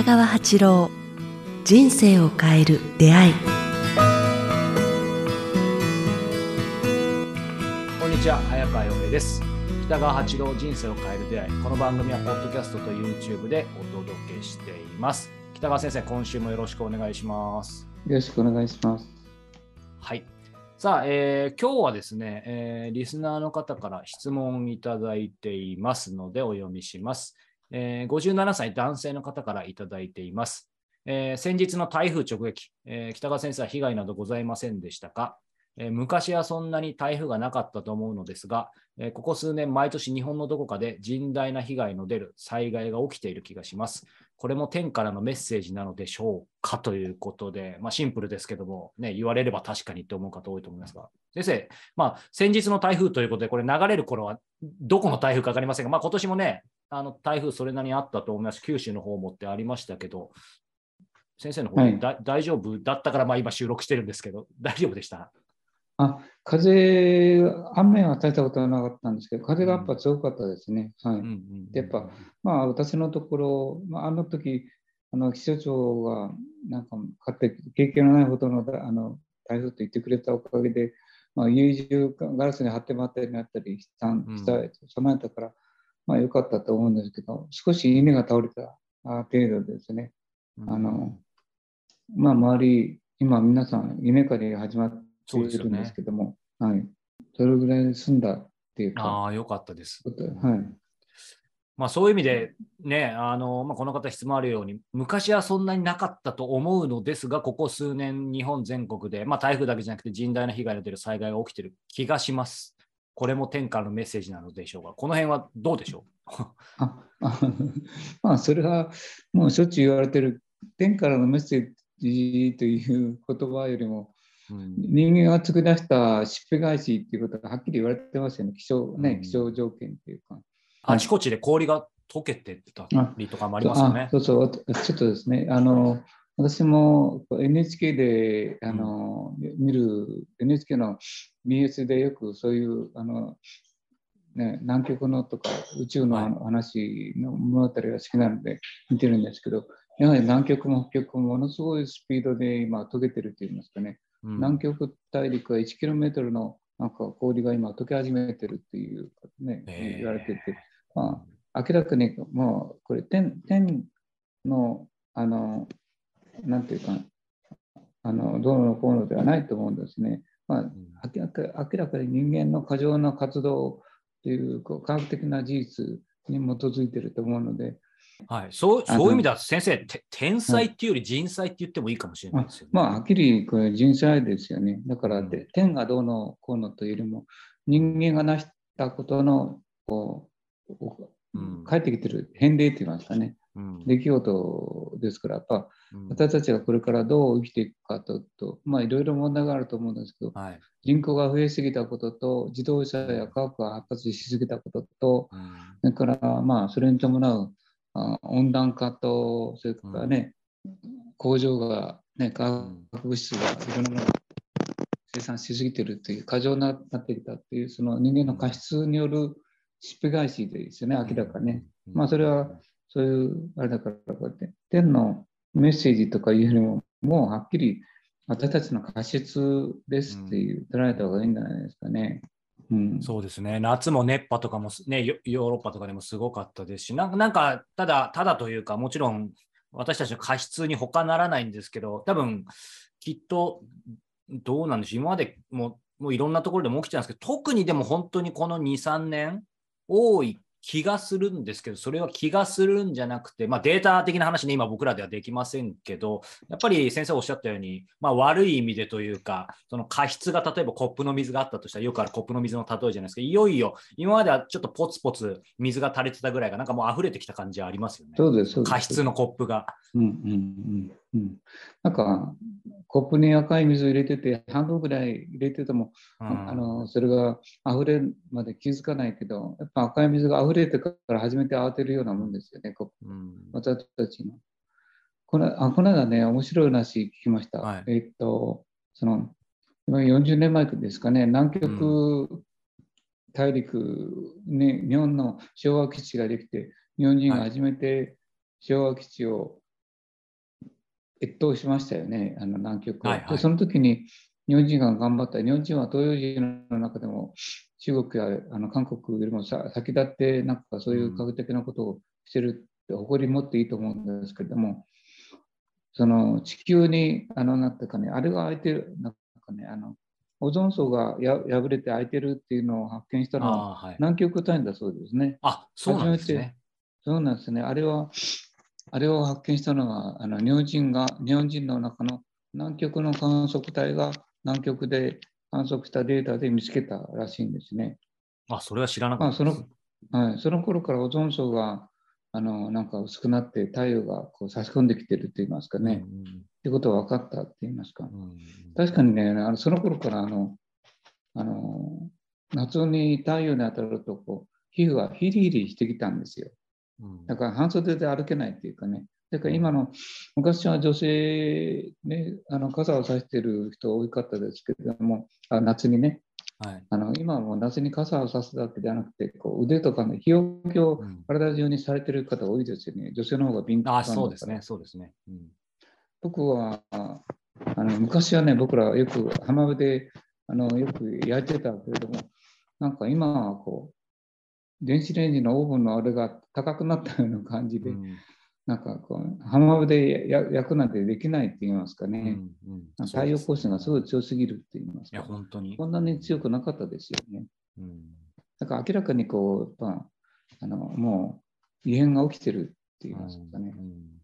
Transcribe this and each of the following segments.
北川八郎人生を変える出会い。こんにちは早川洋平です。北川八郎人生を変える出会い。この番組はポッドキャストと YouTube でお届けしています。北川先生今週もよろしくお願いします。よろしくお願いします。はい。さあ、えー今日はですね、えーリスナーの方から質問いただいていますのでお読みします、えー57歳男性の方からいただいています、えー先日の台風直撃、えー北川先生は被害などございませんでしたか、えー昔はそんなに台風がなかったと思うのですが、えここ数年毎年日本のどこかで甚大な被害の出る災害が起きている気がします。これも天からのメッセージなのでしょうかということで、まあ、シンプルですけども、ね、言われれば確かにって思う方多いと思いますが、先生、まあ、先日の台風ということで、これ流れる頃はどこの台風か分かりませんが、まあ、今年もね、あの台風それなりにあったと思います。九州の方もってありましたけど、先生の方ではいだ、大丈夫だったから、まあ、今収録してるんですけど、大丈夫でした？あ、風、雨は大したことはなかったんですけど、風がやっぱ強かったですね。はい。うんうんでやっぱまあ、私のところ、まあ、あの時、あの気象庁が、なんか、勝手経験のないほどのあの台風と言ってくれたおかげで、まあ、家中ガラスに貼ってもらったりなったりしたした備えたから、まあ、良かったと思うんですけど、少し稲が倒れたあ程度ですね。あの、まあ、周り、今皆さん稲刈りが始まっているんですけども、はい。それぐらい済んだっていうか、ああ、よかったです。はい。まあ、そういう意味で、ね、あのまあ、この方質問あるように、昔はそんなになかったと思うのですが、ここ数年、日本全国で、まあ、台風だけじゃなくて甚大な被害が出る災害が起きている気がします。これも天下のメッセージなのでしょうか？この辺はどうでしょう？まあ、それはもうしょっちゅう言われてる、天からのメッセージという言葉よりも、うん人間が作り出したしっぺ返しっていうことがはっきり言われてますよね、気象,、ねうん気象条件っていうか。あちこちで氷が溶けてたりとかもありますよねあ。そうそう、ちょっとですね、あの私も NHK であの、見る NHK の BS でよくそういうあの、ね、南極のとか宇宙のはい。話の物語が好きなので見てるんですけど、やはり南極も北極もものすごいスピードで今溶けてると言いますかね、うん。南極大陸は 1km のなんか氷が今溶け始めてるっていう、ね言われてて、まあ、明らかにもうこれ天天のあのなんていうかあのどうのこうのではないと思うんですね。まあ、明らか明らかに人間の過剰な活動というこう科学的な事実に基づいていると思うので、はい、そうそういう意味では、先生、て天才っていうより人才って言ってもいいかもしれないですよね。まあ、はっきりこれ人災ですよね。だからうん。で、天がどうのこうのというよりも、人間が成したことのこうこうん。う帰ってきてる返礼といいますかね、うん出来事ですから、やっぱうん。私たちがこれからどう生きていくかと、とまあいろいろ問題があると思うんですけど、はい。人口が増えすぎたことと、自動車や科学が発達しすぎたことと、うん。それからまあそれに伴うあ温暖化と、それからね、工場が、ね、化学物質がいろんなものを生産しすぎてるっていう、過剰ななってきたっていう、その人間の過失によるしっぺ返しですよね、明らかね。うん。まあそれはそういうあれだからこうやって天のメッセージとかいうよりももうはっきり私たちの過失ですっていう捉えた方がいいんじゃないですかね。うん、そうですね、夏も熱波とかも、ね、ヨヨーロッパとかでもすごかったですし、なんか、なんかただ、ただというか、もちろん私たちの過失に他ならないんですけど、多分きっとどうなんでしょう、今までももういろんなところでも起きてたんですけど、特にでも本当にこの2、3年、多い気がするんですけど、それは気がするんじゃなくて、まあ、データ的な話ね、今僕らではできませんけど、やっぱり先生おっしゃったように、まあ、悪い意味でというか、その過失が例えばコップの水があったとしたら、よくあるコップの水の例えじゃないですか、いよいよ今まではちょっとポツポツ水が垂れてたぐらいが、なんかもう溢れてきた感じはありますよね。そうです、そうです。過失のコップが。うんうんうんうん。なんか、コップに赤い水を入れてて、半分ぐらい入れてても、うんあのそれが溢れるまで気づかないけど、やっぱ赤い水が溢れてから初めて慌てるようなもんですよね、コップうん私たちの。これあこの間ね、面白い話聞きました。はいえっと、その、今40年前ですかね、南極大陸に日本の昭和基地ができて、日本人が初めて昭和基地を越冬しましたよね、あの南極を、はいはいでその時に日本人が頑張った、日本人は東洋人の中でも中国やあの韓国よりもさ先立って、なんかそういう科学的なことをしてるって誇り持っていいと思うんですけれども、その地球に、あの、なんていうかね、あれが開いてる、なんかね、あの、オゾン層がや破れて開いてるっていうのを発見したのは。南極単位だそうですね。あ、そうなんですね。そうなんですね。あれは、あれを発見したのは、あの日本人が、日本人の中の南極の観測隊が南極で観測したデータで見つけたらしいんですね。あ、それは知らなかまあ、ったです。その、はい、その頃からオゾン層が、あの、なんか薄くなって太陽がこう差し込んできてるって言いますかね。うんってことは分かったって言いますか。うんうん確かにね、あのその頃からあの、あの、夏に太陽に当たるとこう、皮膚がヒリヒリしてきたんですよ。うんだから半袖で歩けないっていうかね。だから今の、昔は女性、ね、あの傘を差してる人多かったですけれども、あ夏にね、はい。あの今はもう夏に傘を差すだけではなくて、こう腕とかの日よけをうん体中にされてる方多いですよね。女性の方が敏感あ、だからそうですね、そうですね。うん僕はあの昔はね、僕らはよく浜辺であのよく焼いてたけれども、なんか今はこう、電子レンジのオーブンのあれが高くなったような感じで、うんなんかこう浜辺でや焼くなんてできないって言いますかうんね。うんなんか太陽光線がすごい強すぎるって言いますいや、か。本当に。こんなに強くなかったですよね。うんだから明らかにこう、やっぱあのもう異変が起きてるって言いますかね。うん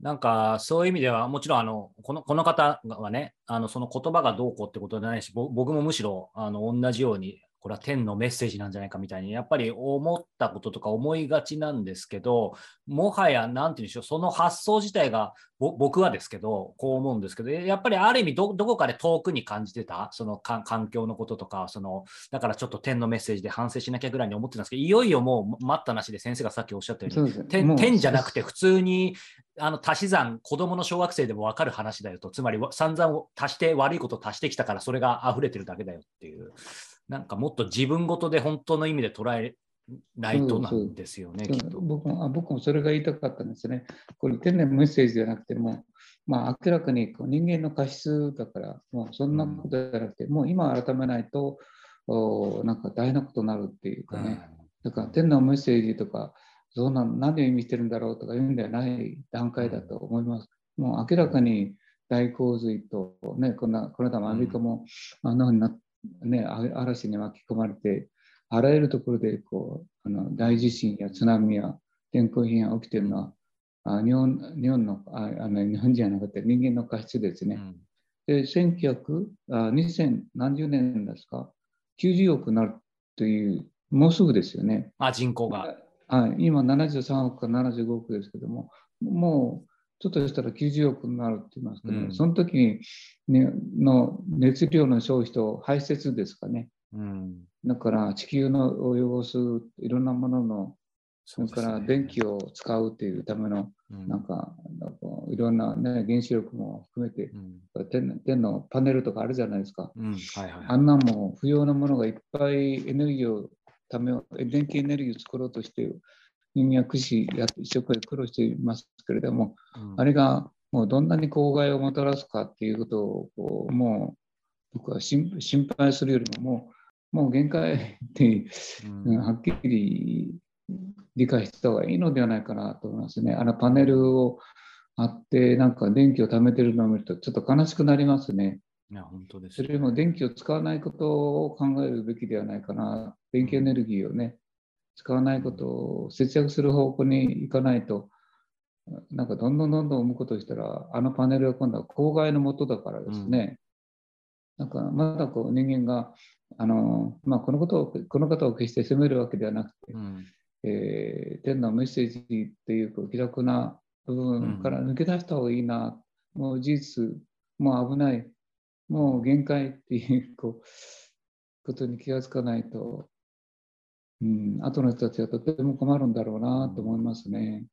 なんかそういう意味では、もちろんあのこのこの方はね、あのその言葉がどうこうってことじゃないし、ぼ僕もむしろあの同じように、これは天のメッセージなんじゃないかみたいに、やっぱり思ったこととか思いがちなんですけど、もはや、なんていうんでしょう、その発想自体が、ぼ僕はですけど、こう思うんですけど、やっぱりある意味ど、どこかで遠くに感じてた、そのか環境のこととか、そのだからちょっと天のメッセージで反省しなきゃぐらいに思ってたんですけど、いよいよもう待ったなしで先生がさっきおっしゃったように、そうですもう点点じゃなくて普通にあの足し算子供の小学生でも分かる話だよとつまりわ散々足して悪いことを足してきたからそれが溢れてるだけだよっていうなんかもっと自分ごとで本当の意味で捉えないとなんですよねきっと。僕もあ僕もそれが言いたかったんですね。これ天然メッセージじゃなくても、まあ、明らかにこう人間の過失だから、もうそんなことじゃなくて、もう今改めないと、おなんか大変なことになるっていうかね。だから天のメッセージとか、そんな何を意味してるんだろうとかいうんではない段階だと思います。もう明らかに大洪水と、ね、こんなこの間もアメリカもあんなふうにな、ね、あ嵐に巻き込まれて、あらゆるところでこうあの大地震や津波や天候変が起きているのは、あ日本日本のああの日本人じゃなくて人間の過失ですね。うんで、1900あ2000何十年ですか、90億になるという、もうすぐですよね。あ人口が。はい、今73億か75億ですけども、もうちょっとしたら90億になるって言いますかね、うん。その時に、ね、の熱量の消費と排泄ですかね。うん。だから地球のを汚すいろんなものの、それから電気を、を使うというための、うん。なんか、いろんな、ね、原子力も含めてうん。天、天のパネルとかあるじゃないですか。うん。はいはいあんなんも不要なものがいっぱいエネルギーをため電気エネルギーを作ろうとして、人間は駆使や一生懸命苦労していますけれども、うんあれがもうどんなに公害をもたらすかっていうことをこうもう僕は心心配するよりももうもう限界って、うんうんはっきり理解した方がいいのではないかなと思いますね。あのパネルをあってなんか電気を貯めてるのを見るとちょっと悲しくなりますね。いや本当ですそれよりも電気を使わないことを考えるべきではないかな。電気エネルギーをね、使わないことを節約する方向に行かないと、なんかどんどんどんどん生むことをしたら、あのパネルは今度は公害のもとだからですね。なんかまだこう人間が、あのまあ、このことをこの方を決して責めるわけではなくて、うん。えー天のメッセージっていうこう気楽な部分から抜け出した方がいいな、もう事実、もう危ない、もう限界っていうこうことに気がつかないと、うん、後の人たちはとても困るんだろうなと思いますね。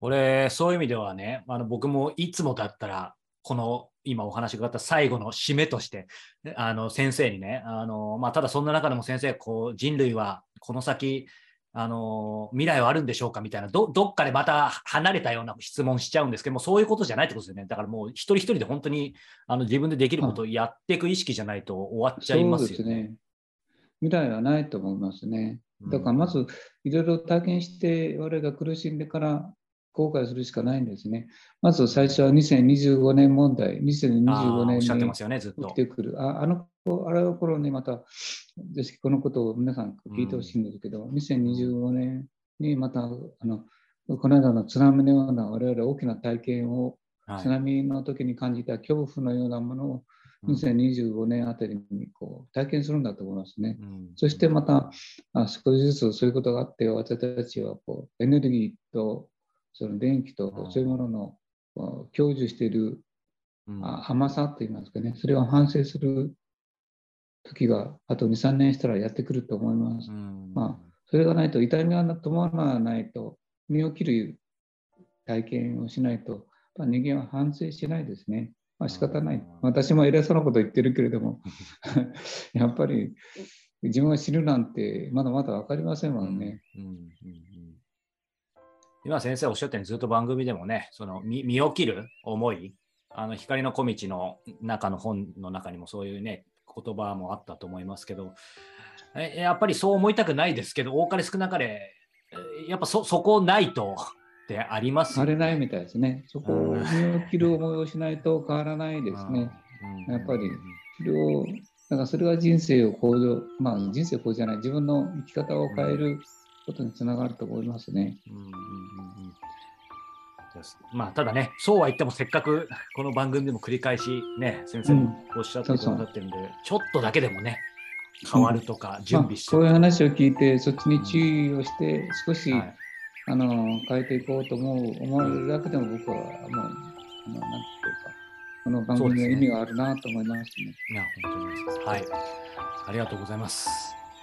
俺、そういう意味ではね、あの僕もいつもだったら、この今お話があった最後の締めとして、あの先生にね、あのまあ、ただそんな中でも先生、こう人類はこの先、あの未来はあるんでしょうかみたいなど、どっかでまた離れたような質問しちゃうんですけども、そういうことじゃないってことですよね。だからもう一人一人で本当にあの自分でできることをやっていく意識じゃないと終わっちゃいますよね。ね未来はないと思いますね。だからまずいろいろ体験して我々が苦しんでから後悔するしかないんですね。まず最初は2025年問題、2025年に起きてくる。ああのあれの頃にまた、ぜひこのことを皆さん聞いてほしいんですけど、うん、2025年にまたあのこの間の津波のような我々大きな体験を、はい、津波の時に感じた恐怖のようなものを2025年あたりにこう体験するんだと思いますね。うん、そしてまたあ少しずつそういうことがあって私たちはこうエネルギーとその電気とそういうものの享受している甘さといいますかね、それを反省する時があと2、3年したらやってくると思います。まあ、それがないと痛みが伴わないと身を切る体験をしないと、まあ、人間は反省しないですね。まあ仕方ない。私も偉そうなこと言ってるけれども、やっぱり自分が死ぬなんてまだまだ分かりませんもんね。うん。うん。うん。今先生おっしゃったようにずっと番組でもね、その身を切る思い、あの光の小道の中の本の中にもそういうね、言葉もあったと思いますけど、やっぱりそう思いたくないですけど、多かれ少なかれ、やっぱそそこないとってあります、ね、れないみたいですね。そこを身を切る思いをしないと変わらないですね。やっぱり、それを、だからそれが人生を向上、まあ人生向上じゃない、自分の生き方を変えることにつながると思いますね。うんうんうんまあ、ただね、そうは言ってもせっかく この番組でも繰り返しね、先生もおっしゃってくださってるんで、うん、そうそう。ちょっとだけでもね、変わるとか、準備して、うんまあ、こういう話を聞いて、そっちに注意をして、少し、はい、あの変えていこうと思う思われるだけでも僕はもう、あのなんていうか、この番組の意味があるなと思いますね。いや、本当にはい。ありがとうございます。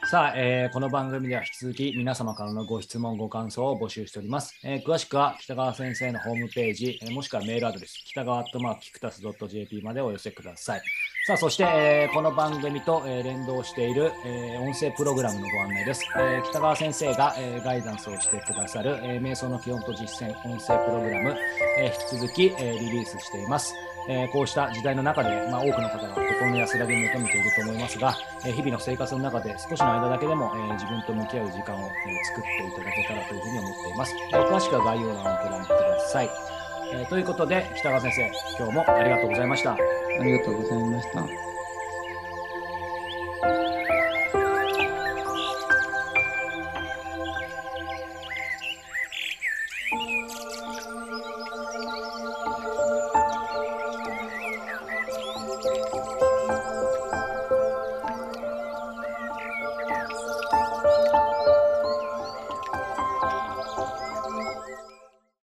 さあ、えー、この番組では引き続き皆様からのご質問、ご感想を募集しております。えー、詳しくは北川先生のホームページ、えー、もしくはメールアドレス、北川アットマークキクタス .jp までお寄せください。さあ、そして、えー、この番組と、えー、連動している、えー、音声プログラムのご案内です。えー、北川先生が、えー、ガイダンスをしてくださる、え、瞑想の基本と実践音声プログラム、え、引き続き、え、リリースしています。え、こうした時代の中で、まあ、多くの方が心の安らぎを求めていると思いますが、え、日々の生活の中で少しの間だけでも、え、自分と向き合う時間を、え作っていただけたらというふうに思っています。え詳しくは概要欄をご覧ください。えということで、北川先生、今日もありがとうございました。ありがとうございました。